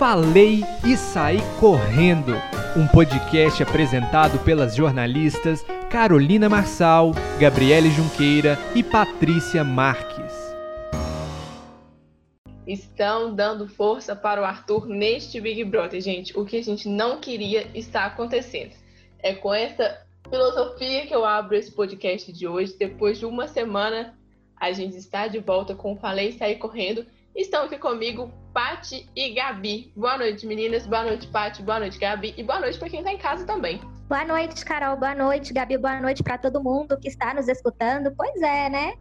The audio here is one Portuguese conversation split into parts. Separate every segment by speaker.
Speaker 1: Falei e Saí Correndo, um podcast apresentado pelas jornalistas Carolina Marçal, Gabriele Junqueira e Patrícia Marques.
Speaker 2: Estão dando força para o Arthur neste Big Brother, gente. O que a gente não queria está acontecendo. É com essa filosofia que eu abro esse podcast de hoje. Depois de uma semana, a gente está de volta com Falei e Saí Correndo. Estão aqui comigo Pati e Gabi. Boa noite, meninas. Boa noite, Pati. Boa noite, Gabi. E boa noite para quem está em casa também.
Speaker 3: Boa noite, Carol. Boa noite, Gabi. Boa noite para todo mundo que está nos escutando. Pois é, né?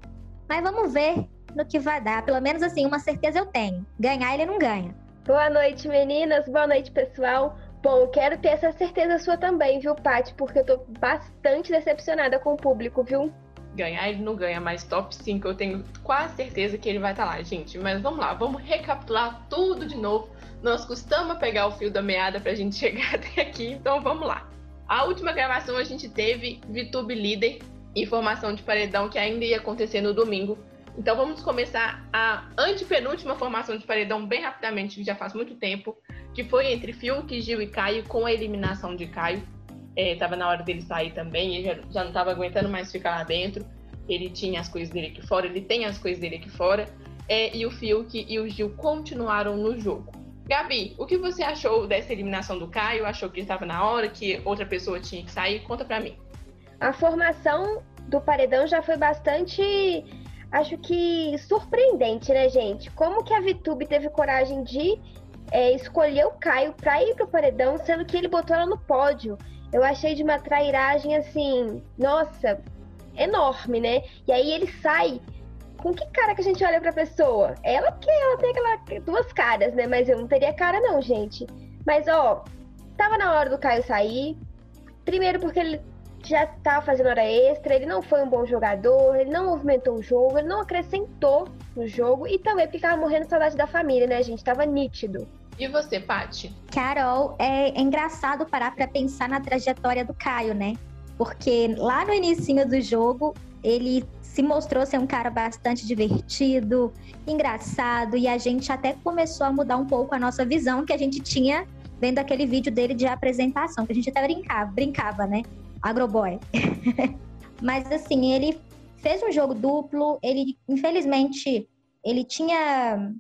Speaker 3: Mas vamos ver no que vai dar. Pelo menos assim, uma certeza eu tenho. Ganhar ele não ganha.
Speaker 4: Boa noite, meninas. Boa noite, pessoal. Bom, quero ter essa certeza sua também, viu, Paty? Porque eu tô bastante decepcionada com o público, viu?
Speaker 2: Ganhar ele não ganha, mas top 5 eu tenho quase certeza que ele vai estar tá lá, gente. Mas vamos lá, vamos recapitular tudo de novo. Nós costumamos pegar o fio da meada pra gente chegar até aqui, então vamos lá. A última gravação a gente teve VTube líder e formação de paredão que ainda ia acontecer no domingo. Então vamos começar a antepenúltima formação de paredão bem rapidamente, que já faz muito tempo, que foi entre Fiuk, Gil e Caio, com a eliminação de Caio. É, tava na hora dele sair também, ele já, já não estava aguentando mais ficar lá dentro. Ele tinha as coisas dele aqui fora, ele tem as coisas dele aqui fora. É, e o Fiuk e o Gil continuaram no jogo. Gabi, o que você achou dessa eliminação do Caio? Achou que estava na hora, que outra pessoa tinha que sair? Conta pra mim.
Speaker 4: A formação do paredão já foi bastante acho que surpreendente, né, gente? Como que a Vitube teve coragem de é, escolher o Caio para ir pro paredão, sendo que ele botou ela no pódio. Eu achei de uma trairagem assim, nossa, enorme, né? E aí ele sai. Com que cara que a gente olha pra pessoa? Ela porque ela tem aquela duas caras, né? Mas eu não teria cara não, gente. Mas ó, tava na hora do Caio sair. Primeiro porque ele já estava fazendo hora extra, ele não foi um bom jogador, ele não movimentou o jogo, ele não acrescentou no jogo e também porque tava morrendo de saudade da família, né, gente? Tava nítido.
Speaker 2: E você, Paty?
Speaker 3: Carol, é, é engraçado parar para pensar na trajetória do Caio, né? Porque lá no início do jogo, ele se mostrou ser um cara bastante divertido, engraçado, e a gente até começou a mudar um pouco a nossa visão que a gente tinha vendo aquele vídeo dele de apresentação, que a gente até brincava, brincava, né? Agroboy. Mas assim, ele fez um jogo duplo, ele infelizmente ele tinha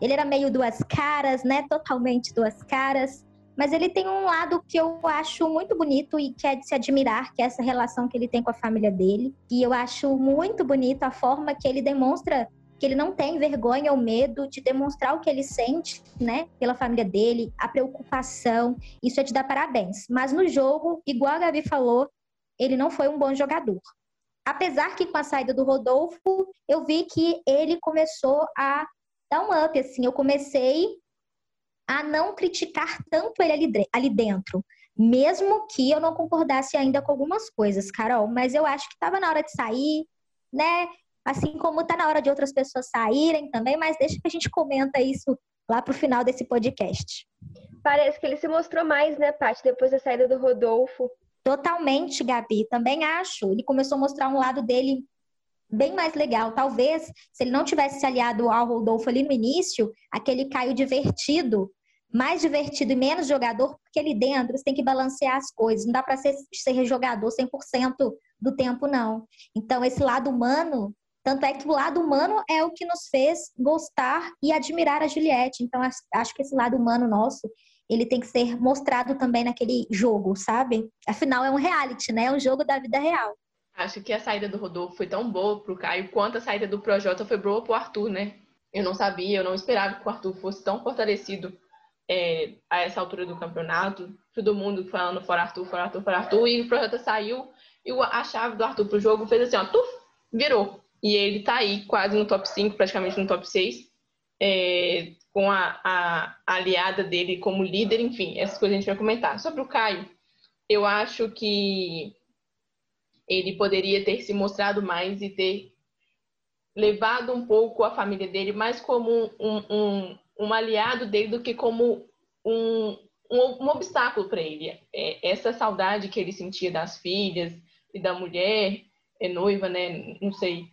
Speaker 3: ele era meio duas caras, né? Totalmente duas caras. Mas ele tem um lado que eu acho muito bonito e que é de se admirar, que é essa relação que ele tem com a família dele. E eu acho muito bonito a forma que ele demonstra que ele não tem vergonha ou medo de demonstrar o que ele sente, né, pela família dele, a preocupação. Isso é de dar parabéns. Mas no jogo, igual a Gabi falou, ele não foi um bom jogador. Apesar que com a saída do Rodolfo, eu vi que ele começou a dar um up, assim. Eu comecei a não criticar tanto ele ali, ali dentro. Mesmo que eu não concordasse ainda com algumas coisas, Carol. Mas eu acho que estava na hora de sair, né? assim como está na hora de outras pessoas saírem também, mas deixa que a gente comenta isso lá para o final desse podcast.
Speaker 4: Parece que ele se mostrou mais, né, Paty, depois da saída do Rodolfo.
Speaker 3: Totalmente, Gabi, também acho. Ele começou a mostrar um lado dele bem mais legal. Talvez, se ele não tivesse se aliado ao Rodolfo ali no início, aquele Caio divertido, mais divertido e menos jogador, porque ali dentro você tem que balancear as coisas. Não dá para ser, ser jogador 100% do tempo, não. Então, esse lado humano tanto é que o lado humano é o que nos fez gostar e admirar a Juliette. Então, acho que esse lado humano nosso, ele tem que ser mostrado também naquele jogo, sabe? Afinal, é um reality, né? É um jogo da vida real.
Speaker 2: Acho que a saída do Rodolfo foi tão boa pro Caio quanto a saída do Projota foi boa pro Arthur, né? Eu não sabia, eu não esperava que o Arthur fosse tão fortalecido é, a essa altura do campeonato. Todo mundo falando fora Arthur, fora Arthur, fora Arthur. E o Projota saiu e a chave do Arthur pro jogo fez assim, ó, tuf, virou. E ele está aí quase no top 5, praticamente no top 6, é, com a, a, aliada dele como líder, enfim, essas coisas a gente vai comentar. Sobre o Caio, eu acho que ele poderia ter se mostrado mais e ter levado um pouco a família dele mais como um, um, um aliado dele do que como um, um, obstáculo para ele. É, essa saudade que ele sentia das filhas e da mulher, é noiva, né? Não sei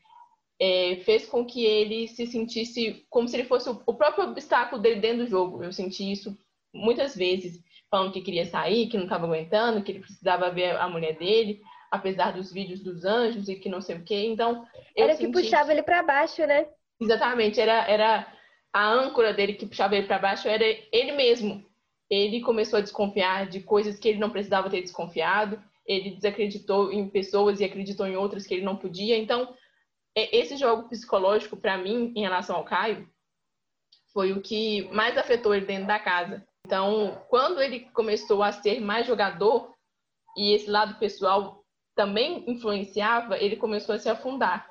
Speaker 2: é, fez com que ele se sentisse como se ele fosse o, próprio obstáculo dele dentro do jogo. Eu senti isso muitas vezes falando que queria sair, que não estava aguentando, que ele precisava ver a mulher dele, apesar dos vídeos dos anjos e que não sei o quê. Então,
Speaker 4: era que puxava ele para baixo, né?
Speaker 2: Exatamente, era era a âncora dele que puxava ele para baixo era ele mesmo. Ele começou a desconfiar de coisas que ele não precisava ter desconfiado. Ele desacreditou em pessoas e acreditou em outras que ele não podia. Então, é, esse jogo psicológico para mim em relação ao Caio foi o que mais afetou ele dentro da casa. Então, quando ele começou a ser mais jogador e esse lado pessoal também influenciava, ele começou a se afundar.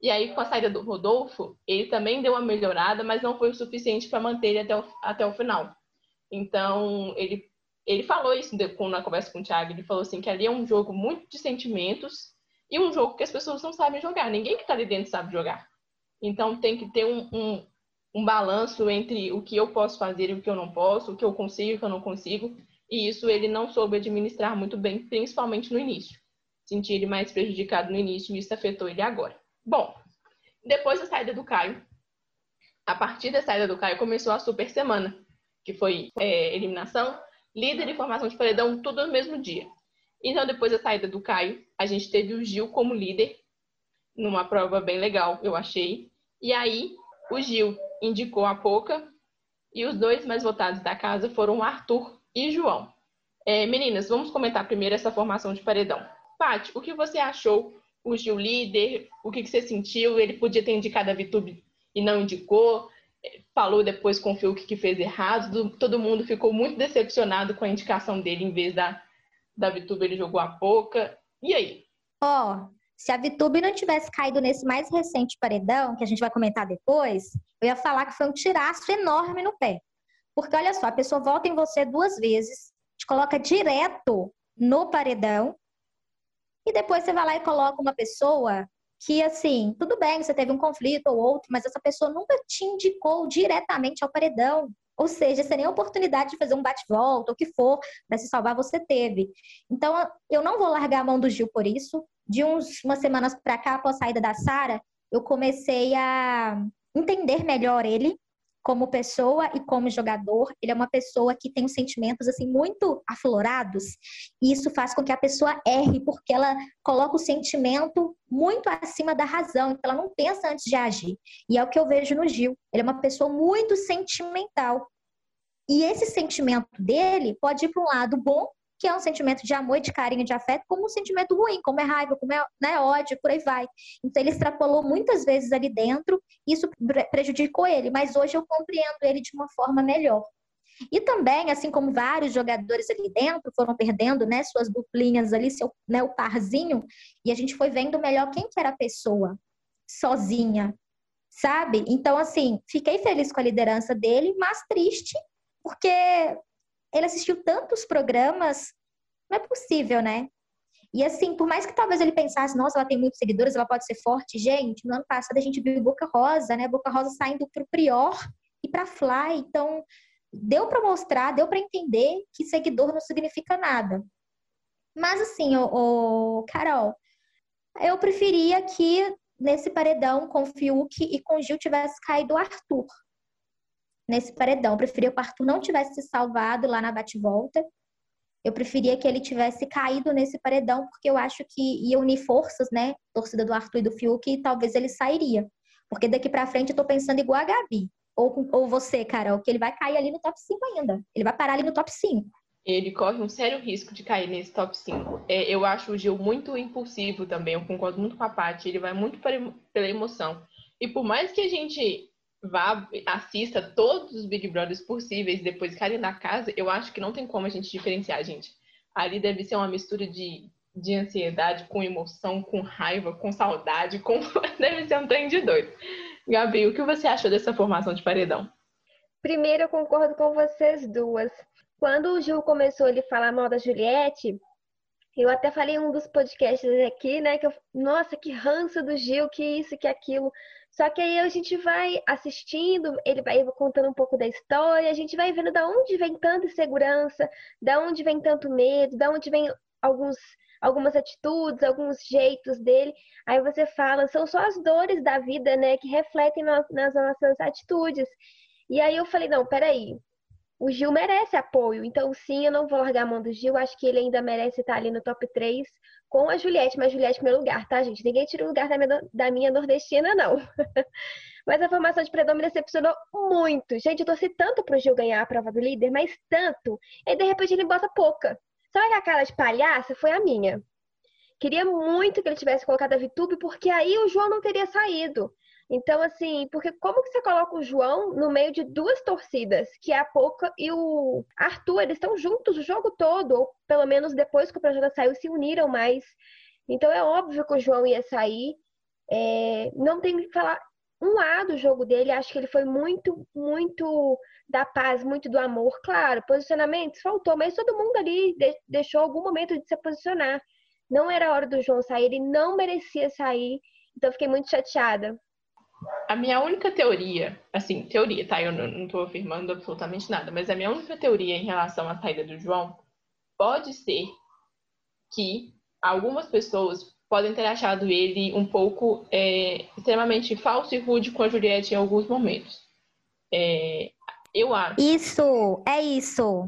Speaker 2: E aí, com a saída do Rodolfo, ele também deu uma melhorada, mas não foi o suficiente para manter ele até o, até o final. Então, ele, ele falou isso na conversa com o Thiago, ele falou assim que ali é um jogo muito de sentimentos e um jogo que as pessoas não sabem jogar. Ninguém que está ali dentro sabe jogar. Então, tem que ter um, um, um balanço entre o que eu posso fazer e o que eu não posso, o que eu consigo e o que eu não consigo. E isso ele não soube administrar muito bem, principalmente no início. Senti ele mais prejudicado no início e isso afetou ele agora. Bom, depois da saída do Caio, a partir da saída do Caio começou a super semana, que foi é, eliminação, líder e formação de paredão, tudo no mesmo dia. Então, depois da saída do Caio, a gente teve o Gil como líder, numa prova bem legal, eu achei. E aí, o Gil indicou a Poca, e os dois mais votados da casa foram Arthur e João. É, meninas, vamos comentar primeiro essa formação de paredão. Paty, o que você achou o Gil líder, o que, que você sentiu? Ele podia ter indicado a Vitube e não indicou. Falou depois com o Fiuk que fez errado. Todo mundo ficou muito decepcionado com a indicação dele em vez da, da Vitube, ele jogou a pouca. E aí?
Speaker 3: Ó, oh, se a Vitube não tivesse caído nesse mais recente paredão, que a gente vai comentar depois, eu ia falar que foi um tiraço enorme no pé. Porque olha só, a pessoa volta em você duas vezes, te coloca direto no paredão, e depois você vai lá e coloca uma pessoa que, assim, tudo bem, você teve um conflito ou outro, mas essa pessoa nunca te indicou diretamente ao paredão. Ou seja, sem nem a oportunidade de fazer um bate-volta, ou o que for, para se salvar, você teve. Então, eu não vou largar a mão do Gil por isso. De uns, umas semanas para cá, após a saída da Sara, eu comecei a entender melhor ele, como pessoa e como jogador, ele é uma pessoa que tem os sentimentos assim muito aflorados, e isso faz com que a pessoa erre, porque ela coloca o sentimento muito acima da razão, então ela não pensa antes de agir. E é o que eu vejo no Gil. Ele é uma pessoa muito sentimental. E esse sentimento dele pode ir para um lado bom que é um sentimento de amor, de carinho, de afeto, como um sentimento ruim, como é raiva, como é né, ódio, por aí vai. Então ele extrapolou muitas vezes ali dentro, isso prejudicou ele, mas hoje eu compreendo ele de uma forma melhor. E também, assim como vários jogadores ali dentro foram perdendo, né, suas duplinhas ali, seu, né, o parzinho, e a gente foi vendo melhor quem que era a pessoa sozinha, sabe? Então, assim, fiquei feliz com a liderança dele, mas triste, porque ele assistiu tantos programas, não é possível, né? E assim, por mais que talvez ele pensasse, nossa, ela tem muitos seguidores, ela pode ser forte, gente, no ano passado a gente viu Boca Rosa, né? Boca Rosa saindo pro Prior e pra Fly, então deu para mostrar, deu para entender que seguidor não significa nada. Mas assim, o, Carol, eu preferia que nesse paredão com Fiuk e com Gil tivesse caído o Arthur nesse paredão. Eu preferia que o Arthur não tivesse se salvado lá na bate-volta. Eu preferia que ele tivesse caído nesse paredão, porque eu acho que ia unir forças, né? Torcida do Arthur e do Fiuk, e talvez ele sairia. Porque daqui para frente eu tô pensando igual a Gabi. Ou, ou você, Carol, que ele vai cair ali no top 5 ainda. Ele vai parar ali no top 5.
Speaker 2: Ele corre um sério risco de cair nesse top 5. É, eu acho o Gil muito impulsivo também. Eu concordo muito com a Paty. Ele vai muito pela emoção. E por mais que a gente vá, assista todos os Big Brothers possíveis depois caírem na casa, eu acho que não tem como a gente diferenciar, gente. Ali deve ser uma mistura de, de ansiedade com emoção, com raiva, com saudade, com... deve ser um trem de doido. Gabi, o que você achou dessa formação de paredão?
Speaker 4: Primeiro, eu concordo com vocês duas. Quando o Gil começou a falar mal da Juliette, eu até falei em um dos podcasts aqui, né? Que eu, nossa, que ranço do Gil, que isso, que aquilo. Só que aí a gente vai assistindo, ele vai contando um pouco da história, a gente vai vendo da onde vem tanta insegurança, da onde vem tanto medo, da onde vem alguns algumas atitudes, alguns jeitos dele. Aí você fala, são só as dores da vida, né, que refletem nas nossas atitudes. E aí eu falei, não, peraí, o Gil merece apoio. Então, sim, eu não vou largar a mão do Gil. Acho que ele ainda merece estar ali no top 3 com a Juliette, mas Juliette primeiro lugar, tá, gente? Ninguém tira o lugar da minha, da minha nordestina, não. mas a formação de Predom me decepcionou muito. Gente, eu torci tanto pro Gil ganhar a prova do líder, mas tanto. E de repente ele bota pouca. Sabe que a cara de palhaça foi a minha? Queria muito que ele tivesse colocado a Vitube, porque aí o João não teria saído. Então, assim, porque como que você coloca o João no meio de duas torcidas, que é a Poca e o Arthur, eles estão juntos o jogo todo, ou pelo menos depois que o projeto saiu, se uniram mais. Então é óbvio que o João ia sair. É, não tem que falar um lado do jogo dele, acho que ele foi muito, muito da paz, muito do amor. Claro, posicionamentos faltou, mas todo mundo ali deixou algum momento de se posicionar. Não era hora do João sair, ele não merecia sair. Então fiquei muito chateada.
Speaker 2: A minha única teoria, assim, teoria, tá? Eu não estou afirmando absolutamente nada, mas a minha única teoria em relação à saída do João pode ser que algumas pessoas podem ter achado ele um pouco é, extremamente falso e rude com a Juliette em alguns momentos. É, eu acho.
Speaker 3: Isso, é isso.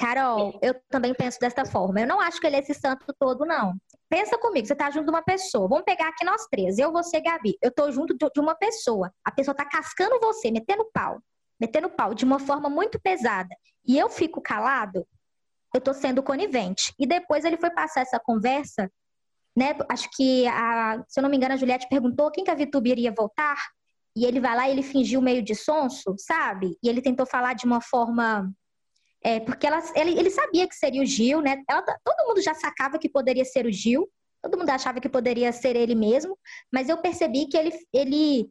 Speaker 3: Carol, eu também penso dessa forma. Eu não acho que ele é esse santo todo, não. Pensa comigo, você tá junto de uma pessoa. Vamos pegar aqui nós três, eu, você, Gabi. Eu tô junto de uma pessoa. A pessoa tá cascando você, metendo pau. Metendo pau de uma forma muito pesada. E eu fico calado, eu tô sendo conivente. E depois ele foi passar essa conversa, né? Acho que, a, se eu não me engano, a Juliette perguntou quem que a Vitube iria voltar. E ele vai lá e ele fingiu meio de sonso, sabe? E ele tentou falar de uma forma é, porque ela, ele, ele, sabia que seria o Gil, né? Ela, todo mundo já sacava que poderia ser o Gil, todo mundo achava que poderia ser ele mesmo, mas eu percebi que ele, ele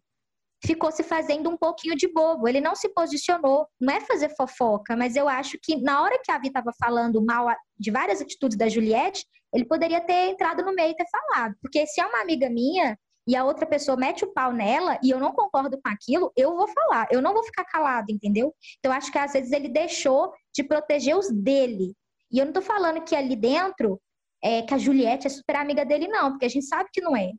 Speaker 3: ficou se fazendo um pouquinho de bobo. Ele não se posicionou. Não é fazer fofoca, mas eu acho que na hora que a Vi estava falando mal de várias atitudes da Juliette, ele poderia ter entrado no meio e ter falado. Porque se é uma amiga minha, e a outra pessoa mete o pau nela e eu não concordo com aquilo, eu vou falar, eu não vou ficar calado, entendeu? Então acho que às vezes ele deixou de proteger os dele. E eu não tô falando que ali dentro é que a Juliette é super amiga dele, não, porque a gente sabe que não é.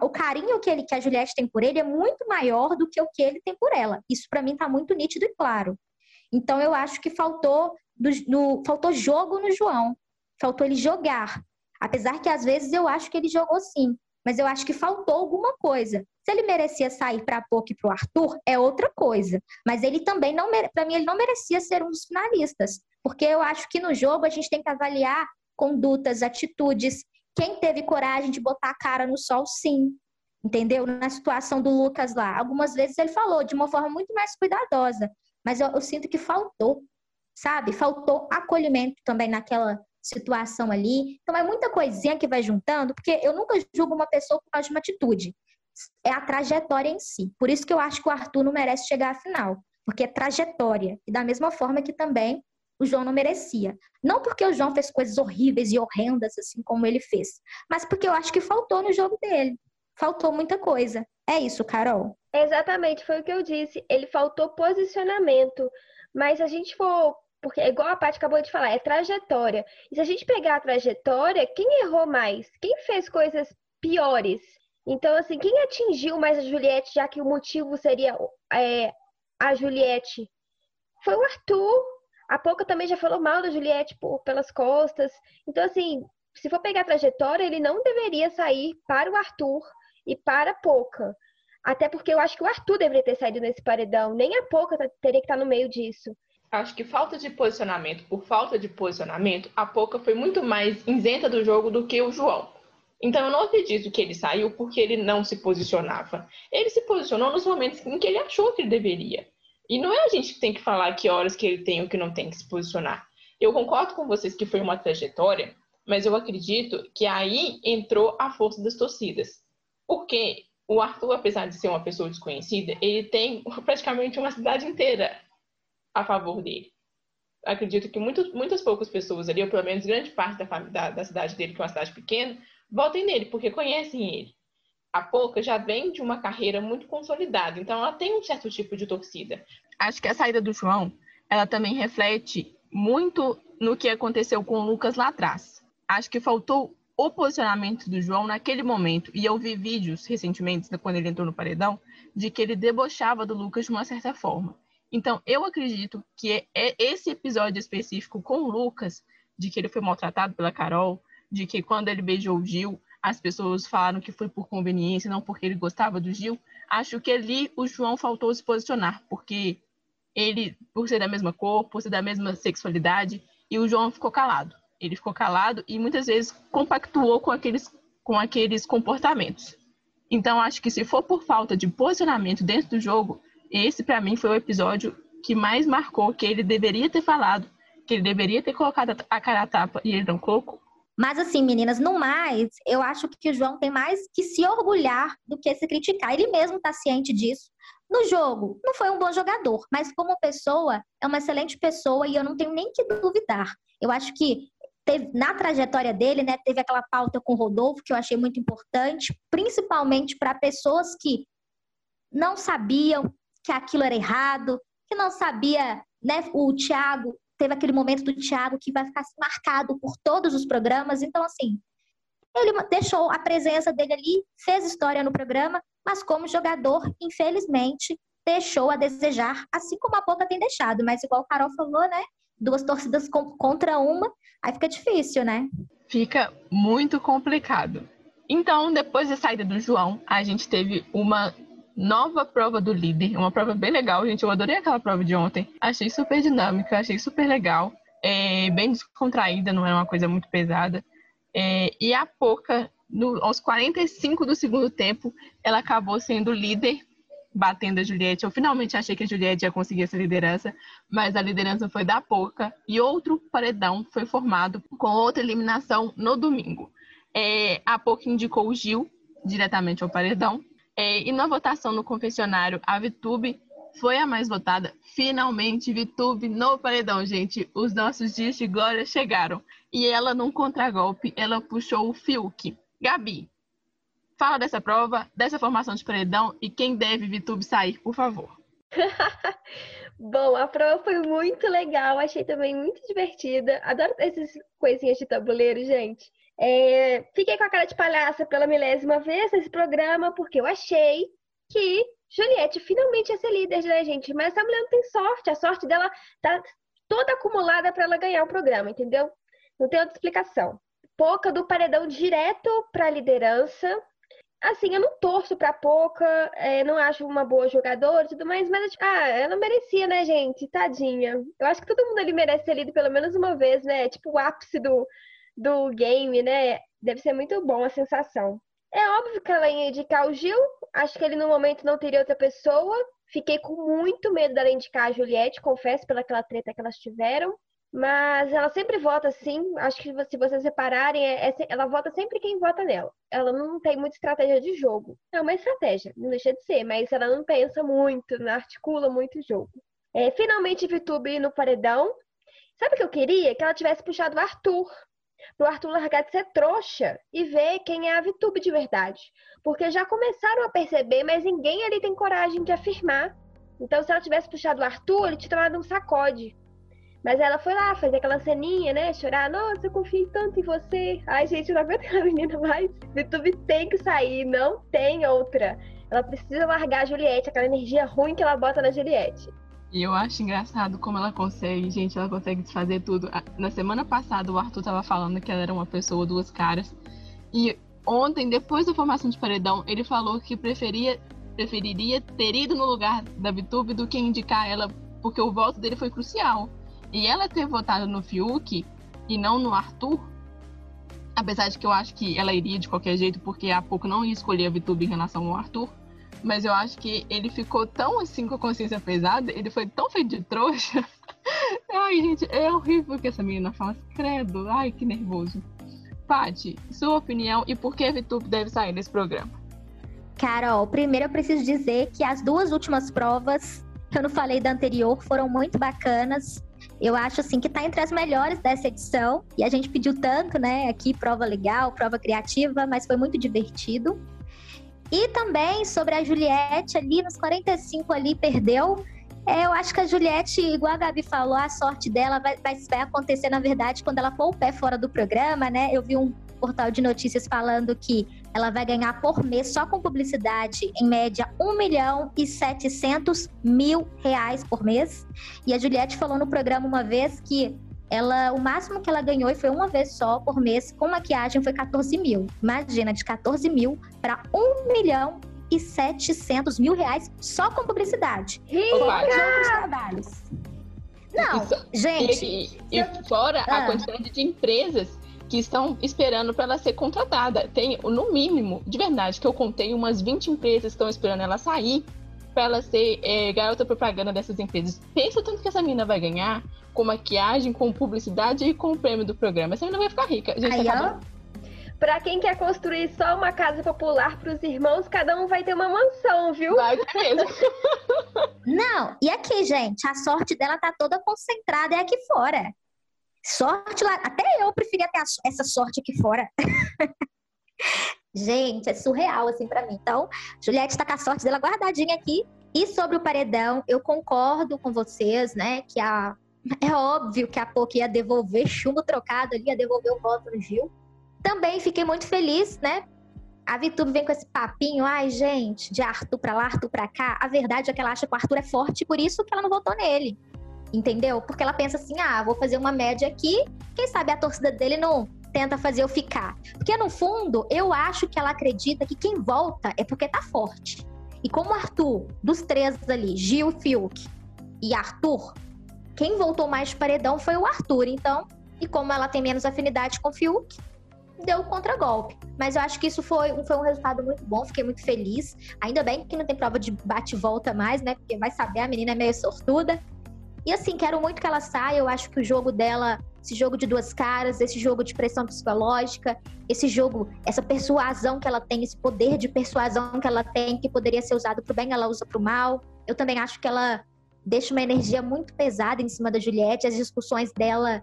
Speaker 3: O carinho que, ele, que a Juliette tem por ele é muito maior do que o que ele tem por ela. Isso para mim tá muito nítido e claro. Então eu acho que faltou do, no, faltou jogo no João. Faltou ele jogar. Apesar que às vezes eu acho que ele jogou sim mas eu acho que faltou alguma coisa. Se ele merecia sair para a POC e para o Arthur, é outra coisa. Mas ele também não, para mim, ele não merecia ser um dos finalistas, porque eu acho que no jogo a gente tem que avaliar condutas, atitudes. Quem teve coragem de botar a cara no sol, sim. Entendeu? Na situação do Lucas lá. Algumas vezes ele falou de uma forma muito mais cuidadosa, mas eu, eu sinto que faltou, sabe? Faltou acolhimento também naquela situação ali. Então é muita coisinha que vai juntando, porque eu nunca julgo uma pessoa por causa de uma atitude. É a trajetória em si. Por isso que eu acho que o Arthur não merece chegar à final, porque é trajetória. E da mesma forma que também o João não merecia. Não porque o João fez coisas horríveis e horrendas, assim como ele fez, mas porque eu acho que faltou no jogo dele. Faltou muita coisa. É isso, Carol?
Speaker 4: Exatamente, foi o que eu disse. Ele faltou posicionamento. Mas se a gente for porque é igual a Paty acabou de falar, é trajetória. E se a gente pegar a trajetória, quem errou mais? Quem fez coisas piores? Então, assim, quem atingiu mais a Juliette, já que o motivo seria é, a Juliette? Foi o Arthur. A Pouca também já falou mal da Juliette por, pelas costas. Então, assim, se for pegar a trajetória, ele não deveria sair para o Arthur e para a Pouca. Até porque eu acho que o Arthur deveria ter saído nesse paredão. Nem a Pouca teria que estar no meio disso
Speaker 2: acho que falta de posicionamento por falta de posicionamento, a Poca foi muito mais isenta do jogo do que o João. Então eu não acredito que ele saiu porque ele não se posicionava. Ele se posicionou nos momentos em que ele achou que ele deveria. E não é a gente que tem que falar que horas que ele tem ou que não tem que se posicionar. Eu concordo com vocês que foi uma trajetória, mas eu acredito que aí entrou a força das torcidas. Porque o Arthur, apesar de ser uma pessoa desconhecida, ele tem praticamente uma cidade inteira a favor dele. Acredito que muitas poucas pessoas ali, ou pelo menos grande parte da, da, da cidade dele, que é uma cidade pequena, votem nele, porque conhecem ele. A Pouca já vem de uma carreira muito consolidada, então ela tem um certo tipo de torcida. Acho que a saída do João, ela também reflete muito no que aconteceu com o Lucas lá atrás. Acho que faltou o posicionamento do João naquele momento, e eu vi vídeos recentemente, quando ele entrou no paredão, de que ele debochava do Lucas de uma certa forma. Então, eu acredito que é, esse episódio específico com o Lucas, de que ele foi maltratado pela Carol, de que quando ele beijou o Gil, as pessoas falaram que foi por conveniência, não porque ele gostava do Gil. Acho que ali o João faltou se posicionar, porque ele, por ser da mesma cor, por ser da mesma sexualidade, e o João ficou calado. Ele ficou calado e muitas vezes compactuou com aqueles, com aqueles comportamentos. Então, acho que se for por falta de posicionamento dentro do jogo, esse para mim foi o episódio que mais marcou que ele deveria ter falado, que ele deveria ter colocado a cara a tapa e ele não colocou.
Speaker 3: Mas assim, meninas, no mais, eu acho que o João tem mais que se orgulhar do que se criticar. Ele mesmo está ciente disso. No jogo, não foi um bom jogador, mas como pessoa, é uma excelente pessoa e eu não tenho nem que duvidar. Eu acho que teve, na trajetória dele, né, teve aquela pauta com o Rodolfo que eu achei muito importante, principalmente para pessoas que não sabiam que aquilo era errado, que não sabia, né, o Thiago teve aquele momento do Thiago que vai ficar marcado por todos os programas. Então, assim, ele deixou a presença dele ali, fez história no programa, mas como jogador, infelizmente, deixou a desejar, assim como a Boca tem deixado. Mas igual o Carol falou, né? Duas torcidas contra uma, aí fica difícil, né?
Speaker 2: Fica muito complicado. Então, depois da saída do João, a gente teve uma nova prova do líder, uma prova bem legal, gente. Eu adorei aquela prova de ontem. Achei super dinâmica, achei super legal. É, bem descontraída, não é uma coisa muito pesada. É, e a Poca, no, aos 45 do segundo tempo, ela acabou sendo líder, batendo a Juliette. Eu finalmente achei que a Juliette ia conseguir essa liderança, mas a liderança foi da Poca. E outro paredão foi formado com outra eliminação no domingo. É, a Poca indicou o Gil diretamente ao paredão. É, e na votação no confessionário, a Vitube foi a mais votada. Finalmente, Vitube no paredão, gente. Os nossos dias de glória chegaram. E ela, num contragolpe, ela puxou o Fiuk. Gabi, fala dessa prova, dessa formação de paredão e quem deve Vitube sair, por favor.
Speaker 4: Bom, a prova foi muito legal, achei também muito divertida. Adoro essas coisinhas de tabuleiro, gente. É, fiquei com a cara de palhaça pela milésima vez nesse programa, porque eu achei que Juliette finalmente ia ser líder, né, gente? Mas essa mulher não tem sorte, a sorte dela tá toda acumulada para ela ganhar o programa, entendeu? Não tem outra explicação. Pouca do paredão direto para liderança. Assim, eu não torço pra Pouca, é, não acho uma boa jogadora e tudo mais, mas tipo, ah, ela merecia, né, gente? Tadinha. Eu acho que todo mundo ali merece ser lido pelo menos uma vez, né? Tipo o ápice do, do game, né? Deve ser muito bom a sensação. É óbvio que ela ia indicar o Gil. Acho que ele no momento não teria outra pessoa. Fiquei com muito medo dela indicar a Juliette, confesso, pelaquela treta que elas tiveram. Mas ela sempre vota assim. Acho que se vocês repararem, é, é, ela vota sempre quem vota nela. Ela não tem muita estratégia de jogo. É uma estratégia, não deixa de ser, mas ela não pensa muito, não articula muito o jogo. É, finalmente, VTube no paredão. Sabe o que eu queria? Que ela tivesse puxado o Arthur pro Arthur largar de ser trouxa e ver quem é a Vitube de verdade. Porque já começaram a perceber, mas ninguém ali tem coragem de afirmar. Então, se ela tivesse puxado o Arthur, ele tinha tomado um sacode. Mas ela foi lá fazer aquela ceninha, né? Chorar, nossa, eu confiei tanto em você. Ai, gente, eu não aguento a menina mais. Vitube tem que sair, não tem outra. Ela precisa largar a Juliette, aquela energia ruim que ela bota na Juliette.
Speaker 2: E eu acho engraçado como ela consegue, gente, ela consegue desfazer tudo. Na semana passada, o Arthur tava falando que ela era uma pessoa duas caras. E ontem, depois da formação de paredão, ele falou que preferia, preferiria ter ido no lugar da Vitube do que indicar ela, porque o voto dele foi crucial. E ela ter votado no Fiuk e não no Arthur, apesar de que eu acho que ela iria de qualquer jeito, porque há pouco não ia escolher a Vitube em relação ao Arthur mas eu acho que ele ficou tão assim com a consciência pesada, ele foi tão feito de trouxa. ai, gente, é horrível que essa menina fala. Credo, ai, que nervoso. Paty, sua opinião e por que a VTube deve sair desse programa?
Speaker 3: Carol, primeiro eu preciso dizer que as duas últimas provas que eu não falei da anterior foram muito bacanas. Eu acho assim que tá entre as melhores dessa edição. E a gente pediu tanto, né? Aqui, prova legal, prova criativa, mas foi muito divertido. E também sobre a Juliette ali, nos 45 ali, perdeu. É, eu acho que a Juliette, igual a Gabi falou, a sorte dela vai, vai, vai acontecer, na verdade, quando ela pôr o pé fora do programa, né? Eu vi um portal de notícias falando que ela vai ganhar por mês, só com publicidade, em média, 1 milhão e 700 mil reais por mês. E a Juliette falou no programa uma vez que ela, o máximo que ela ganhou e foi uma vez só por mês com maquiagem foi 14 mil. Imagina, de 14 mil para 1 milhão e 700 mil reais só com publicidade.
Speaker 2: Rica!
Speaker 3: trabalhos. Não,
Speaker 2: Isso-
Speaker 3: gente.
Speaker 2: E, e- e fora a
Speaker 3: Ah.
Speaker 2: quantidade de empresas que estão esperando para ela ser contratada. Tem, no mínimo, de verdade, que eu contei umas 20 empresas que estão esperando ela sair para ela ser é, garota propaganda dessas empresas. Pensa tanto que essa menina vai ganhar com maquiagem, com publicidade e com o prêmio do programa. Essa menina vai ficar rica. Gente,
Speaker 3: Aí,
Speaker 2: tá
Speaker 3: ó.
Speaker 4: Pra quem quer construir só uma casa popular pros irmãos, cada um vai ter uma mansão, viu?
Speaker 2: Vai ter mesmo.
Speaker 3: Não, e aqui, gente, a sorte dela tá toda concentrada é aqui fora. Sorte lá, até eu preferia ter essa sorte aqui fora. gente, é surreal assim pra mim. Então, Juliette tá com a sorte dela guardadinha aqui. E sobre o paredão, eu concordo com vocês, né, que a é óbvio que a pouco ia devolver chumbo trocado ali, ia devolver o voto no Gil. Também fiquei muito feliz, né? A Vitube vem com esse papinho, ai, gente, de Arthur pra lá, Arthur pra cá. A verdade é que ela acha que o Arthur é forte, por isso que ela não votou nele. Entendeu? Porque ela pensa assim: ah, vou fazer uma média aqui, quem sabe a torcida dele não tenta fazer eu ficar. Porque no fundo, eu acho que ela acredita que quem volta é porque tá forte. E como o Arthur, dos três ali, Gil, Fiuk e Arthur, quem voltou mais paredão foi o Arthur. Então, e como ela tem menos afinidade com o Fiuk, deu o contragolpe. Mas eu acho que isso foi, foi um resultado muito bom, fiquei muito feliz. Ainda bem que não tem prova de bate e volta mais, né? Porque vai saber, a menina é meio sortuda. E assim, quero muito que ela saia. Eu acho que o jogo dela, esse jogo de duas caras, esse jogo de pressão psicológica, esse jogo, essa persuasão que ela tem, esse poder de persuasão que ela tem, que poderia ser usado pro bem, ela usa pro mal. Eu também acho que ela deixa uma energia muito pesada em cima da Juliette. As discussões dela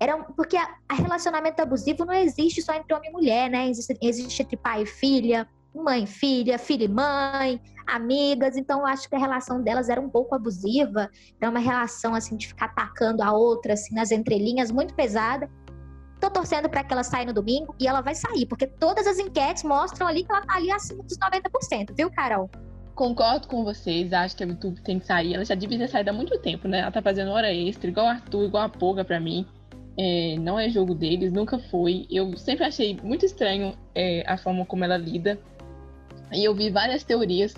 Speaker 3: eram. Porque a, a relacionamento abusivo não existe só entre homem e mulher, né? Existe, existe entre pai e filha, mãe filha, filha e mãe, amigas. Então eu acho que a relação delas era um pouco abusiva. Era uma relação assim de ficar atacando a outra, assim, nas entrelinhas, muito pesada. Tô torcendo para que ela saia no domingo e ela vai sair, porque todas as enquetes mostram ali que ela tá ali acima dos 90%, viu, Carol?
Speaker 2: Concordo com vocês, acho que a VTube tem que sair. Ela já devia ter saído há muito tempo, né? Ela tá fazendo hora extra, igual o Arthur, igual a Poga pra mim. É, não é jogo deles, nunca foi. Eu sempre achei muito estranho é, a forma como ela lida. E eu vi várias teorias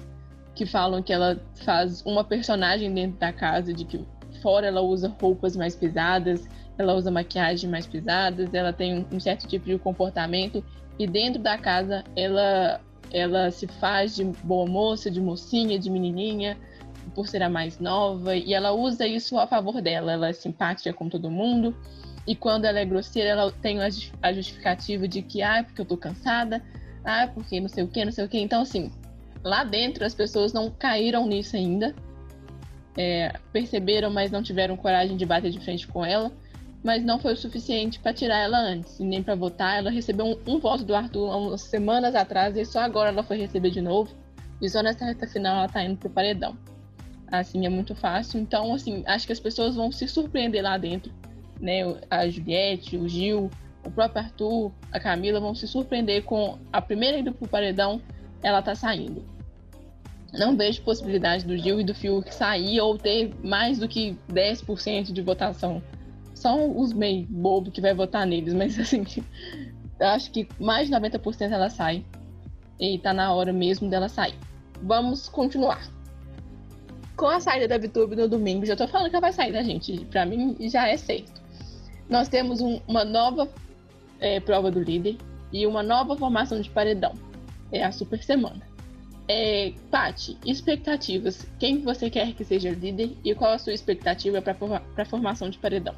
Speaker 2: que falam que ela faz uma personagem dentro da casa, de que fora ela usa roupas mais pesadas, ela usa maquiagem mais pesadas, ela tem um, certo tipo de comportamento. E dentro da casa ela ela se faz de boa moça, de mocinha, de menininha, por ser a mais nova, e ela usa isso a favor dela. Ela é simpática com todo mundo, e quando ela é grosseira, ela tem a justificativa de que, ah, porque eu tô cansada, ah, porque não sei o que, não sei o que. Então, assim, lá dentro as pessoas não caíram nisso ainda, é, perceberam, mas não tiveram coragem de bater de frente com ela mas não foi o suficiente para tirar ela antes, nem para votar. Ela recebeu um, um, voto do Arthur há umas semanas atrás, e só agora ela foi receber de novo. E só nessa reta final ela tá indo pro paredão. Assim, é muito fácil. Então, assim, acho que as pessoas vão se surpreender lá dentro. Né? A Juliette, o Gil, o próprio Arthur, a Camila vão se surpreender com a primeira ida pro paredão, ela tá saindo. Não vejo possibilidade do Gil e do Fiuk sair ou ter mais do que 10% de votação só os meio bobo que vai votar neles, mas assim, acho que mais de 90% ela sai. E tá na hora mesmo dela sair. Vamos continuar. Com a saída da VTube no domingo, já tô falando que ela vai sair, né, gente? Pra mim já é certo. Nós temos um, uma nova é, prova do líder e uma nova formação de paredão. É a super semana. É, Paty, expectativas. Quem você quer que seja líder e qual a sua expectativa para a formação de paredão?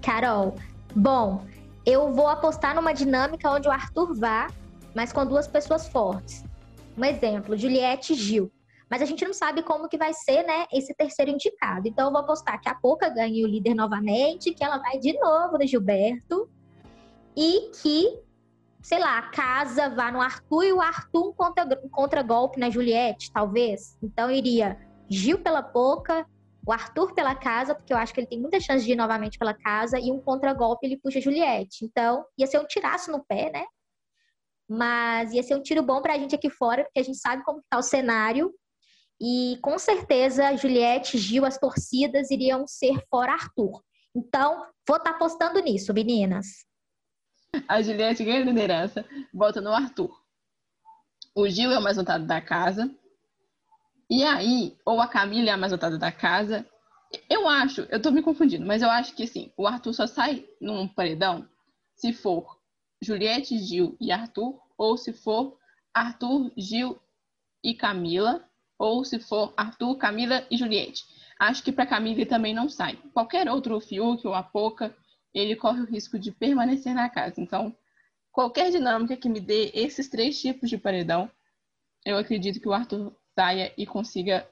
Speaker 3: Carol, bom, eu vou apostar numa dinâmica onde o Arthur vá, mas com duas pessoas fortes. Um exemplo, Juliette e Gil. Mas a gente não sabe como que vai ser, né, esse terceiro indicado. Então eu vou apostar que a Poca ganhe o líder novamente, que ela vai de novo no Gilberto e que, sei lá, a casa vá no Arthur e o Arthur contra, contra golpe na Juliette, talvez. Então iria Gil pela Poca, o Arthur pela casa, porque eu acho que ele tem muita chance de ir novamente pela casa, e um contragolpe ele puxa a Juliette. Então, ia ser um tiraço no pé, né? mas ia ser um tiro bom para a gente aqui fora, porque a gente sabe como está o cenário. E com certeza Juliette, Gil, as torcidas iriam ser fora Arthur. Então, vou estar tá apostando nisso, meninas.
Speaker 2: A Juliette ganha a liderança, volta no Arthur. O Gil é o mais votado da casa. E aí, ou a Camila é a mais votada da casa. Eu acho, eu tô me confundindo, mas eu acho que assim, o Arthur só sai num paredão se for Juliette, Gil e Arthur, ou se for Arthur, Gil e Camila, ou se for Arthur, Camila e Juliette. Acho que para Camila também não sai. Qualquer outro Fiuk ou a Poca, ele corre o risco de permanecer na casa. Então, qualquer dinâmica que me dê esses três tipos de paredão, eu acredito que o Arthur saia e consiga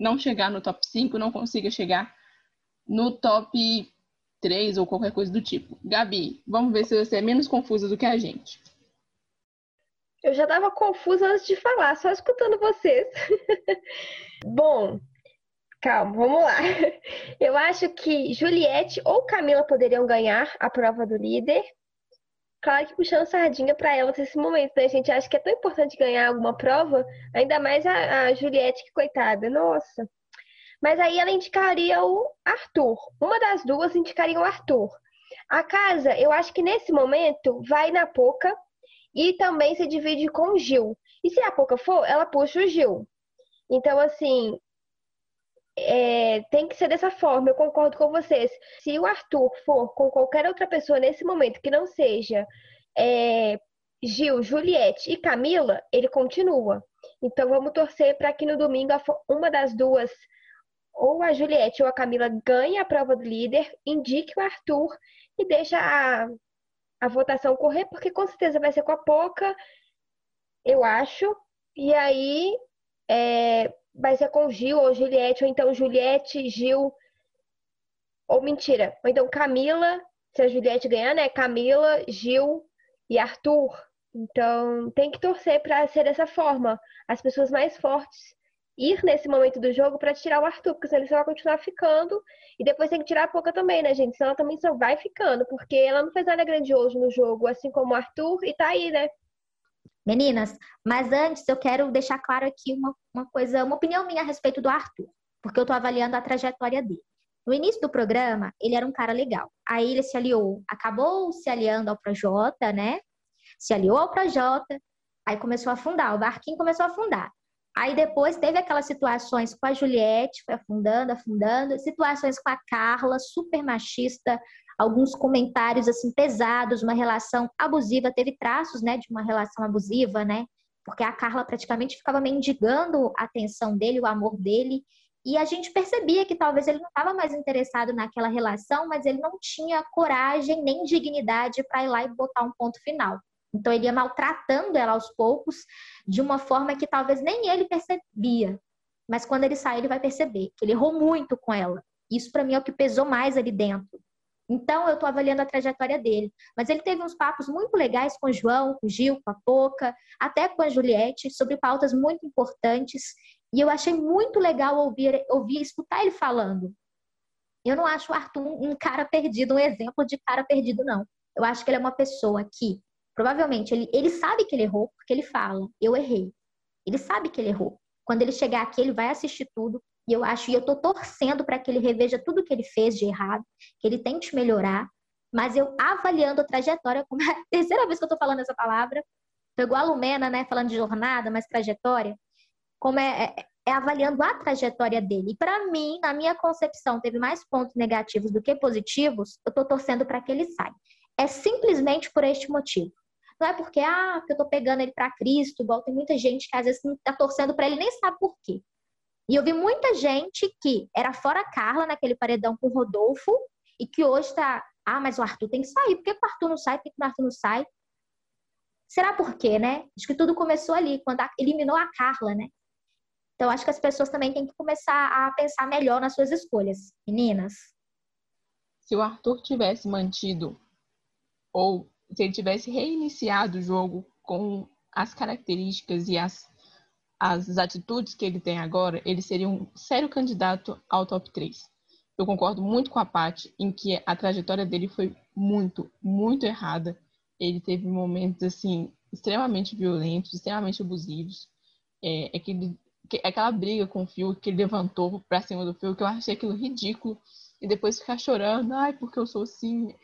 Speaker 2: não chegar no top 5, não consiga chegar no top 3 ou qualquer coisa do tipo. Gabi, vamos ver se você é menos confusa do que a gente.
Speaker 4: Eu já estava confusa antes de falar, só escutando vocês. Bom, calma, vamos lá. Eu acho que Juliette ou Camila poderiam ganhar a prova do líder. Claro que puxando sardinha para elas nesse momento, né, gente? Acho que é tão importante ganhar alguma prova, ainda mais a, a Juliette, que coitada, nossa. Mas aí ela indicaria o Arthur. Uma das duas indicaria o Arthur. A casa, eu acho que nesse momento vai na Poca e também se divide com o Gil. E se a Poca for, ela puxa o Gil. Então, assim, é, tem que ser dessa forma, eu concordo com vocês. Se o Arthur for com qualquer outra pessoa nesse momento que não seja é, Gil, Juliette e Camila, ele continua. Então vamos torcer para que no domingo uma das duas ou a Juliette ou a Camila ganhe a prova do líder, indique o Arthur e deixa a, a votação correr, porque com certeza vai ser com a Poca, eu acho. E aí é, vai ser com Gil ou Juliette, ou então Juliette, Gil. Ou mentira, ou então Camila, se a Juliette ganhar, né? Camila, Gil e Arthur. Então tem que torcer para ser dessa forma. As pessoas mais fortes ir nesse momento do jogo para tirar o Arthur, porque senão ele só vai continuar ficando. E depois tem que tirar a Poca também, né, gente? Senão ela também só vai ficando, porque ela não fez nada grandioso no jogo, assim como o Arthur, e tá aí, né?
Speaker 3: Meninas, mas antes eu quero deixar claro aqui uma, uma coisa, uma opinião minha a respeito do Arthur, porque eu tô avaliando a trajetória dele. No início do programa, ele era um cara legal. Aí ele se aliou, acabou se aliando ao Projota, né? Se aliou ao Projota, aí começou a afundar, o barquinho começou a afundar. Aí depois teve aquelas situações com a Juliette, foi afundando, afundando, situações com a Carla, super machista, alguns comentários assim pesados, uma relação abusiva, teve traços, né, de uma relação abusiva, né? Porque a Carla praticamente ficava mendigando a atenção dele, o amor dele, e a gente percebia que talvez ele não estava mais interessado naquela relação, mas ele não tinha coragem nem dignidade para ir lá e botar um ponto final. Então ele ia maltratando ela aos poucos, de uma forma que talvez nem ele percebia. Mas quando ele sair, ele vai perceber que ele errou muito com ela. Isso para mim é o que pesou mais ali dentro. Então eu estou avaliando a trajetória dele. Mas ele teve uns papos muito legais com o João, com o Gil, com a Poca, até com a Juliette, sobre pautas muito importantes. E eu achei muito legal ouvir, ouvir escutar ele falando. Eu não acho o Arthur um cara perdido, um exemplo de cara perdido, não. Eu acho que ele é uma pessoa que Provavelmente ele, ele sabe que ele errou, porque ele fala, eu errei. Ele sabe que ele errou. Quando ele chegar aqui, ele vai assistir tudo. E eu acho, e eu tô torcendo para que ele reveja tudo que ele fez de errado, que ele tente melhorar. Mas eu avaliando a trajetória, como é a terceira vez que eu tô falando essa palavra, foi igual a Lumena, né, falando de jornada, mas trajetória, como é, é, é avaliando a trajetória dele. E para mim, na minha concepção, teve mais pontos negativos do que positivos, eu tô torcendo para que ele saia. É simplesmente por este motivo. Não é porque, ah, porque eu tô pegando ele para Cristo, igual tem muita gente que às vezes tá torcendo para ele nem sabe por quê. E eu vi muita gente que era fora Carla naquele paredão com o Rodolfo e que hoje tá, ah, mas o Arthur tem que sair. Por que o Arthur não sai? Por que o Arthur não sai? Será por quê, né? Acho que tudo começou ali, quando eliminou a Carla, né? Então, acho que as pessoas também têm que começar a pensar melhor nas suas escolhas. Meninas?
Speaker 2: Se o Arthur tivesse mantido ou se ele tivesse reiniciado o jogo com as características e as, as atitudes que ele tem agora, ele seria um sério candidato ao top 3. Eu concordo muito com a Paty em que a trajetória dele foi muito, muito errada. Ele teve momentos assim extremamente violentos, extremamente abusivos. É, aquele, aquela briga com o Phil que ele levantou pra cima do Phil, que eu achei aquilo ridículo. E depois ficar chorando, ai, porque eu sou assim.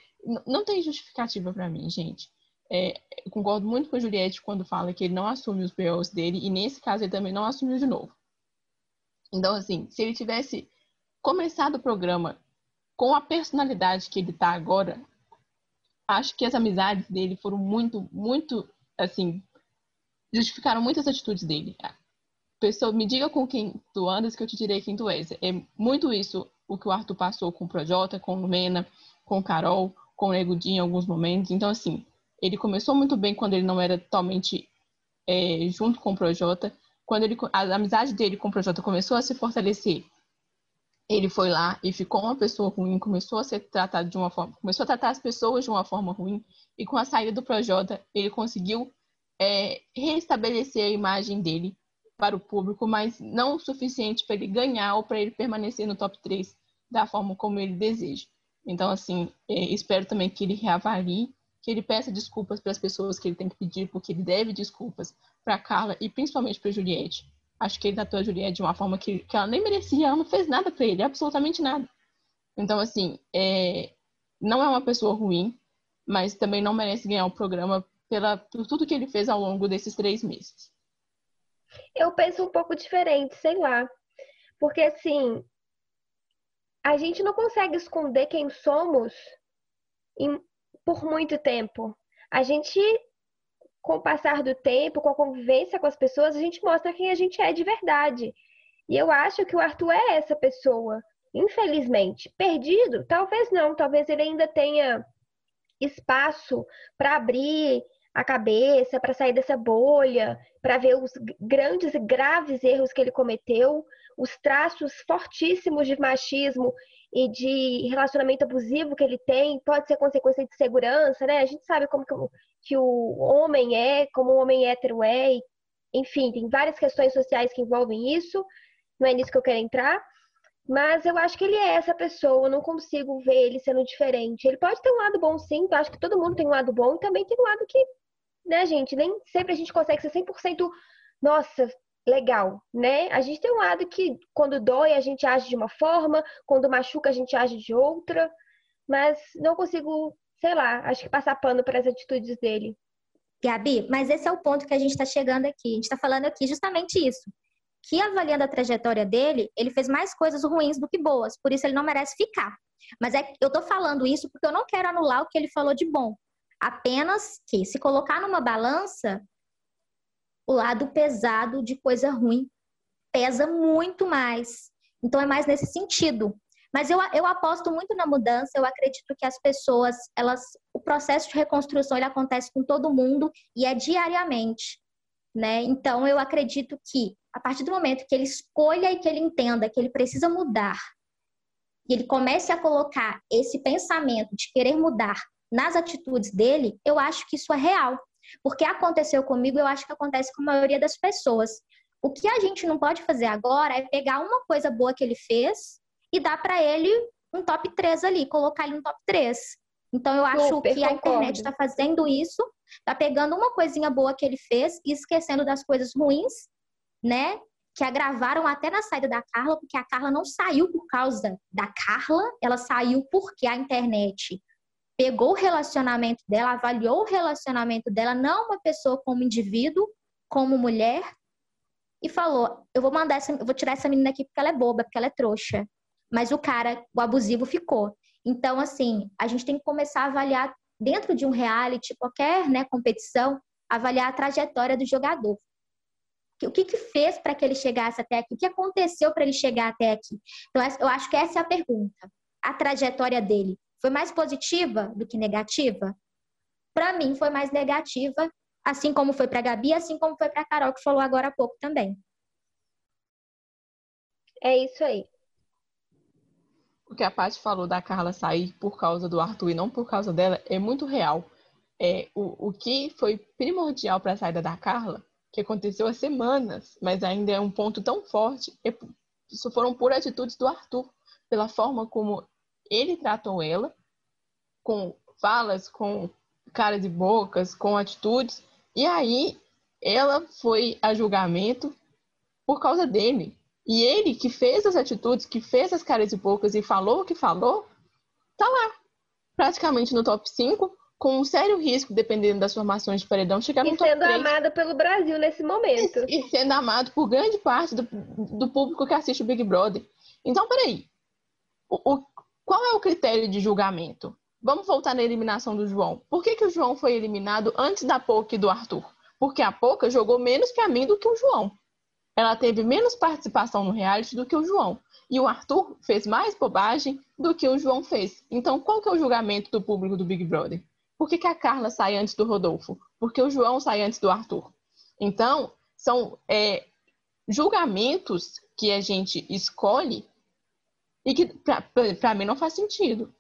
Speaker 2: Não tem justificativa para mim, gente. É, eu concordo muito com a Juliette quando fala que ele não assume os BOs dele, e nesse caso ele também não assumiu de novo. Então, assim, se ele tivesse começado o programa com a personalidade que ele tá agora, acho que as amizades dele foram muito, muito, assim, justificaram muitas atitudes dele. Pessoa, me diga com quem tu andas que eu te direi quem tu és. É muito isso o que o Arthur passou com o Projota, com o Lumena, com o Carol, com o Negudinho em alguns momentos. Então, assim, ele começou muito bem quando ele não era totalmente é, junto com o Projota. Quando ele, a amizade dele com o Projota começou a se fortalecer, ele foi lá e ficou uma pessoa ruim, começou a ser tratado de uma forma, começou a tratar as pessoas de uma forma ruim, e com a saída do Projota, ele conseguiu é, restabelecer a imagem dele para o público, mas não o suficiente para ele ganhar ou para ele permanecer no top 3 da forma como ele deseja. Então, assim, é, espero também que ele reavalie, que ele peça desculpas para as pessoas que ele tem que pedir, porque ele deve desculpas para Carla e principalmente para Juliette acho que ele tratou a Juliette de uma forma que, que ela nem merecia, ela não fez nada para ele, absolutamente nada. Então, assim, é, não é uma pessoa ruim, mas também não merece ganhar o programa pela, por tudo que ele fez ao longo desses três meses.
Speaker 4: Eu penso um pouco diferente, sei lá. Porque, assim, a gente não consegue esconder quem somos em, por muito tempo. A gente com o passar do tempo, com a convivência com as pessoas, a gente mostra quem a gente é de verdade. E eu acho que o Arthur é essa pessoa, infelizmente. Perdido? Talvez não, talvez ele ainda tenha espaço para abrir a cabeça, para sair dessa bolha, para ver os grandes e graves erros que ele cometeu, os traços fortíssimos de machismo e de relacionamento abusivo que ele tem, pode ser consequência de segurança, né? A gente sabe como que o, que o homem é, como o homem hétero é, e, enfim, tem várias questões sociais que envolvem isso, não é nisso que eu quero entrar, mas eu acho que ele é essa pessoa, eu não consigo ver ele sendo diferente. Ele pode ter um lado bom sim, eu acho que todo mundo tem um lado bom e também tem um lado que, né, gente, nem sempre a gente consegue ser 100% nossa, legal, né? A gente tem um lado que quando dói a gente age de uma forma, quando machuca a gente age de outra, mas não consigo, sei lá, acho que passar pano para as atitudes dele.
Speaker 3: Gabi, mas esse é o ponto que a gente está chegando aqui. A gente está falando aqui justamente isso. Que avaliando a trajetória dele, ele fez mais coisas ruins do que boas, por isso ele não merece ficar. Mas é, eu estou falando isso porque eu não quero anular o que ele falou de bom. Apenas que, se colocar numa balança, o lado pesado de coisa ruim pesa muito mais. Então é mais nesse sentido. Mas eu, eu aposto muito na mudança, eu acredito que as pessoas, elas, o processo de reconstrução ele acontece com todo mundo e é diariamente, né? Então eu acredito que a partir do momento que ele escolha e que ele entenda que ele precisa mudar, e ele comece a colocar esse pensamento de querer mudar nas atitudes dele, eu acho que isso é real. Porque aconteceu comigo, eu acho que acontece com a maioria das pessoas. O que a gente não pode fazer agora é pegar uma coisa boa que ele fez e dar para ele um top 3 ali, colocar ele no top 3. Então eu acho Super, que a internet está fazendo isso, está pegando uma coisinha boa que ele fez e esquecendo das coisas ruins, né? Que agravaram até na saída da Carla, porque a Carla não saiu por causa da Carla, ela saiu porque a internet pegou o relacionamento dela, avaliou o relacionamento dela, não uma pessoa como indivíduo, como mulher, e falou: eu vou mandar essa, vou tirar essa menina aqui porque ela é boba, porque ela é trouxa. Mas o cara, o abusivo, ficou. Então, assim, a gente tem que começar a avaliar dentro de um reality, qualquer né, competição, avaliar a trajetória do jogador. O que, que fez para que ele chegasse até aqui? O que aconteceu para ele chegar até aqui? Então, eu acho que essa é a pergunta. A trajetória dele foi mais positiva do que negativa? Para mim, foi mais negativa, assim como foi para a Gabi, assim como foi para a Carol, que falou agora há pouco também.
Speaker 4: É isso aí.
Speaker 2: O que a Paty falou da Carla sair por causa do Arthur e não por causa dela é muito real. É, o, o que foi primordial para a saída da Carla, que aconteceu há semanas, mas ainda é um ponto tão forte, é, isso foram por atitudes do Arthur, pela forma como ele tratou ela com falas, com caras e bocas, com atitudes E aí ela foi a julgamento por causa dele. E ele que fez as atitudes, que fez as caras e bocas e falou o que falou, tá lá, praticamente no top 5, com um sério risco, dependendo das formações de paredão, chegar no
Speaker 4: e
Speaker 2: top 3.
Speaker 4: E sendo amada pelo Brasil nesse momento.
Speaker 2: E, e sendo amado por grande parte do, do público que assiste o Big Brother. Então, peraí. O, o, qual é o critério de julgamento? Vamos voltar na eliminação do João. Por que, que o João foi eliminado antes da Poca e do Arthur? Porque a Poca jogou menos para mim do que o João. Ela teve menos participação no reality do que o João. E o Arthur fez mais bobagem do que o João fez. Então, qual que é o julgamento do público do Big Brother? Por que, que a Carla sai antes do Rodolfo? Porque o João sai antes do Arthur. Então, são é, julgamentos que a gente escolhe e que para mim não faz sentido.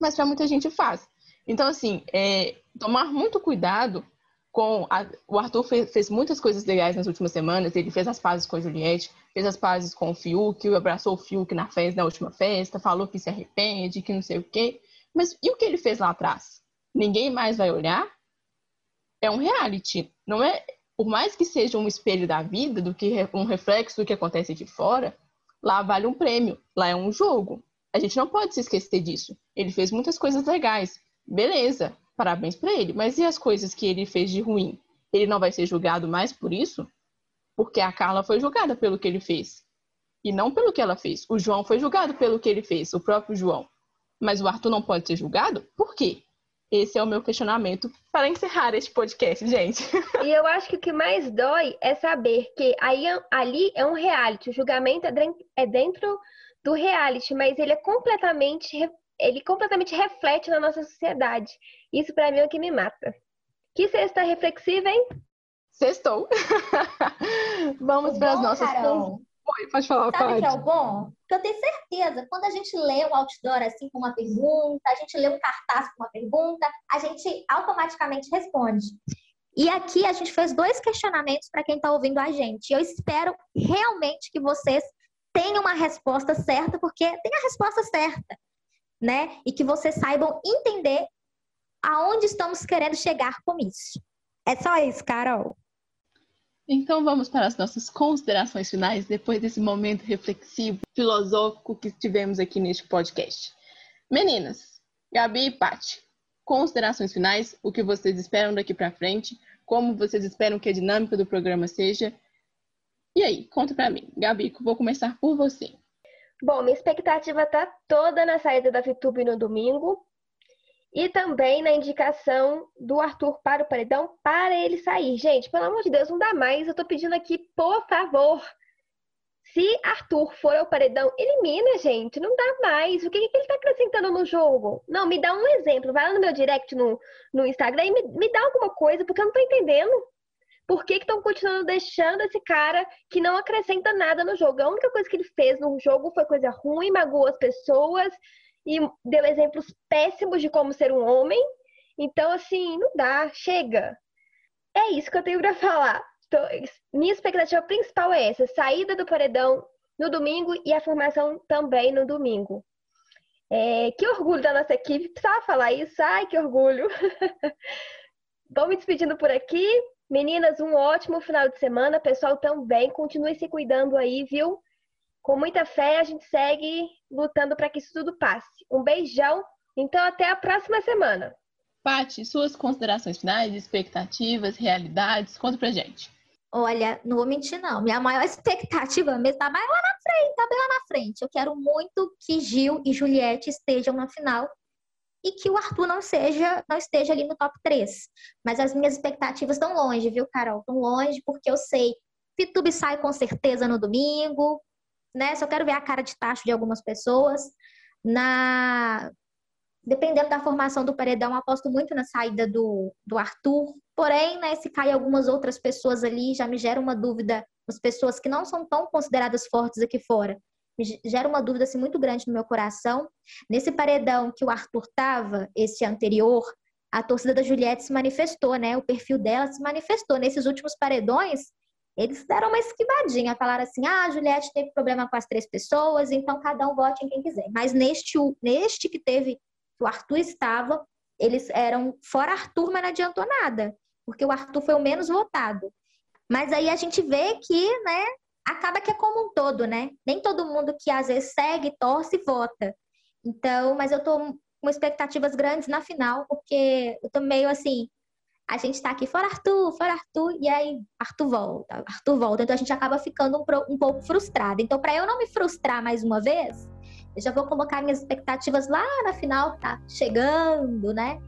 Speaker 2: Mas para muita gente faz. Então, assim, é, tomar muito cuidado com. A, o Arthur fez, fez, muitas coisas legais nas últimas semanas. Ele fez as pazes com a Juliette, fez as pazes com o Fiuk, abraçou o Fiuk na festa, na última festa, falou que se arrepende, que não sei o quê. Mas e o que ele fez lá atrás? Ninguém mais vai olhar? É um reality, não é? Por mais que seja um espelho da vida, do que um reflexo do que acontece aqui fora, lá vale um prêmio, lá é um jogo. A gente não pode se esquecer disso. Ele fez muitas coisas legais, beleza, parabéns para ele. Mas e as coisas que ele fez de ruim? Ele não vai ser julgado mais por isso? Porque a Carla foi julgada pelo que ele fez e não pelo que ela fez. O João foi julgado pelo que ele fez, o próprio João. Mas o Arthur não pode ser julgado? Por quê? Esse é o meu questionamento para encerrar este podcast, gente.
Speaker 4: E eu acho que o que mais dói é saber que aí, ali é um reality, o julgamento é dentro do reality, mas ele é completamente ele completamente reflete na nossa sociedade. Isso para mim é o que me mata. Que sexta reflexiva, hein?
Speaker 2: Sextou. Vamos para as nossas
Speaker 3: Carol,
Speaker 2: Oi, pode falar,
Speaker 3: Sabe
Speaker 2: pode.
Speaker 3: que é o bom? Porque eu tenho certeza, quando a gente lê um outdoor assim com uma pergunta, a gente lê um cartaz com uma pergunta, a gente automaticamente responde. E aqui a gente fez dois questionamentos para quem está ouvindo a gente. Eu espero realmente que vocês tenham uma resposta certa, porque tem a resposta certa, né? E que vocês saibam entender aonde estamos querendo chegar com isso. É só isso, Carol.
Speaker 2: Então vamos para as nossas considerações finais depois desse momento reflexivo, filosófico que tivemos aqui neste podcast. Meninas, Gabi e Paty, considerações finais, o que vocês esperam daqui para frente, como vocês esperam que a dinâmica do programa seja. E aí, conta para mim. Gabi, vou começar por você.
Speaker 4: Bom, minha expectativa está toda na saída da VTube no domingo. E também na indicação do Arthur para o paredão para ele sair. Gente, pelo amor de Deus, não dá mais. Eu tô pedindo aqui, por favor. Se Arthur for ao paredão, elimina, gente. Não dá mais. O que, que ele tá acrescentando no jogo? Não, me dá um exemplo. Vai lá no meu direct no, no Instagram e me, me dá alguma coisa, porque eu não tô entendendo. Por que estão continuando deixando esse cara que não acrescenta nada no jogo? A única coisa que ele fez no jogo foi coisa ruim, magoou as pessoas, e deu exemplos péssimos de como ser um homem. Então, assim, não dá, chega. É isso que eu tenho para falar. Então, minha expectativa principal é essa: saída do paredão no domingo e a formação também no domingo. É, que orgulho da nossa equipe, precisava falar isso, ai que orgulho. Vou me despedindo por aqui. Meninas, um ótimo final de semana. Pessoal também, continue se cuidando aí, viu? Com muita fé, a gente segue lutando para que isso tudo passe. Um beijão. Então, até a próxima semana.
Speaker 2: Pati, suas considerações finais, expectativas, realidades, conta pra gente.
Speaker 3: Olha, não vou mentir, não. Minha maior expectativa mesmo tá mais lá na frente, tá bem lá na frente. Eu quero muito que Gil e Juliette estejam na final e que o Arthur não seja, não esteja ali no top 3. Mas as minhas expectativas estão longe, viu, Carol? Estão longe, porque eu sei. Pitube sai com certeza no domingo, né? Só quero ver a cara de tacho de algumas pessoas. Na dependendo da formação do paredão, aposto muito na saída do, do Arthur. Porém, né, se cair algumas outras pessoas ali, já me gera uma dúvida, as pessoas que não são tão consideradas fortes aqui fora, me gera uma dúvida assim, muito grande no meu coração. Nesse paredão que o Arthur estava, esse anterior, a torcida da Juliette se manifestou, né? O perfil dela se manifestou. Nesses últimos paredões, eles deram uma esquivadinha, falaram assim: ah, a Juliette teve problema com as três pessoas, então cada um vote em quem quiser. Mas neste, neste que teve, que o Arthur estava, eles eram fora Arthur, mas não adiantou nada. porque o Arthur foi o menos votado. Mas aí a gente vê que, né, acaba que é como um todo, né? Nem todo mundo que às vezes segue, torce, vota. Então, mas eu tô com expectativas grandes na final, porque eu tô meio assim, a gente tá aqui, fora Arthur, fora Arthur, e aí Arthur volta, Arthur volta. Então a gente acaba ficando um, um pouco frustrado. Então, para eu não me frustrar mais uma vez, eu já vou colocar minhas expectativas lá na final, tá chegando, né?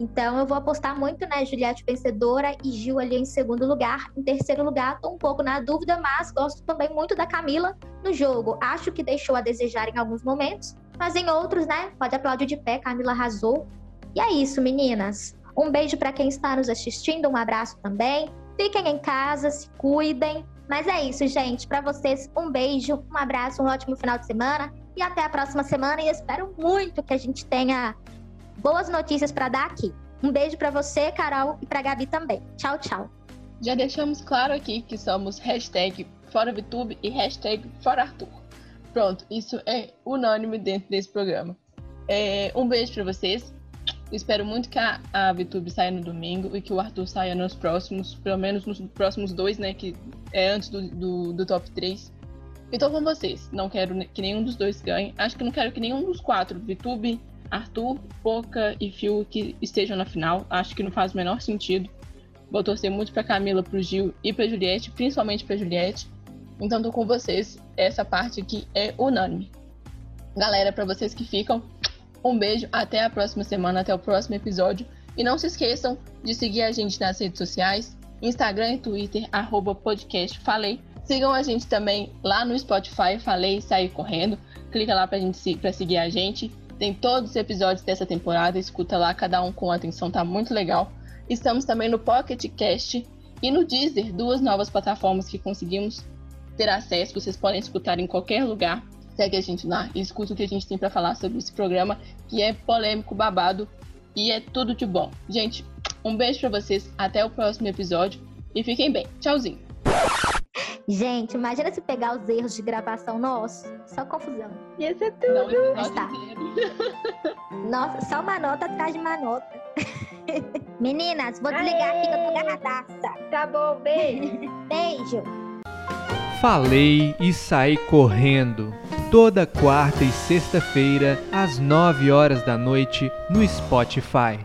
Speaker 3: Então eu vou apostar muito, né, Juliette vencedora e Gil ali em segundo lugar. Em terceiro lugar, tô um pouco na dúvida, mas gosto também muito da Camila no jogo. Acho que deixou a desejar em alguns momentos, mas em outros, né, pode aplaudir de pé, Camila arrasou. E é isso, meninas. Um beijo para quem está nos assistindo, um abraço também. Fiquem em casa, se cuidem. Mas é isso, gente. Para vocês, um beijo, um abraço, um ótimo final de semana e até a próxima semana. E espero muito que a gente tenha boas notícias para dar aqui. Um beijo para você, Carol, e para Gabi também. Tchau, tchau.
Speaker 2: Já deixamos claro aqui que somos hashtag Fora VTube e hashtag Fora Arthur. Pronto, isso é unânime dentro desse programa. É, um beijo para vocês Espero muito que a, a VTube saia no domingo e que o Arthur saia nos próximos, pelo menos nos próximos dois, né? Que é antes do, do, do top 3. Então com vocês. Não quero que nenhum dos dois ganhe. Acho que não quero que nenhum dos quatro, VTube, Arthur, Poca e Phil, que estejam na final. Acho que não faz o menor sentido. Vou torcer muito pra Camila, pro Gil e pra Juliette, principalmente pra Juliette. Então tô com vocês. Essa parte aqui é unânime. Galera, para vocês que ficam, um beijo, até a próxima semana, até o próximo episódio. E não se esqueçam de seguir a gente nas redes sociais, Instagram e Twitter, arroba podcast Falei. Sigam a gente também lá no Spotify, Falei Sair Correndo. Clica lá pra, gente, pra seguir a gente. Tem todos os episódios dessa temporada, escuta lá, cada um com atenção, tá muito legal. Estamos também no Pocket Cast e no Deezer, duas novas plataformas que conseguimos ter acesso. Vocês podem escutar em qualquer lugar segue a gente lá e escuta o que a gente tem para falar sobre esse programa, que é polêmico, babado e é tudo de bom. Gente, um beijo para vocês, até o próximo episódio e fiquem bem. Tchauzinho.
Speaker 3: Gente, imagina se pegar os erros de gravação nosso. Só confusão.
Speaker 4: Ia ser tudo.
Speaker 3: Não, Mas tá. Nossa, só uma nota atrás de uma nota. Meninas, vou desligar aqui que eu tô garradaça.
Speaker 4: Tá bom, beijo.
Speaker 3: beijo.
Speaker 1: Falei e saí correndo toda quarta e sexta-feira, às 9 horas da noite, no Spotify.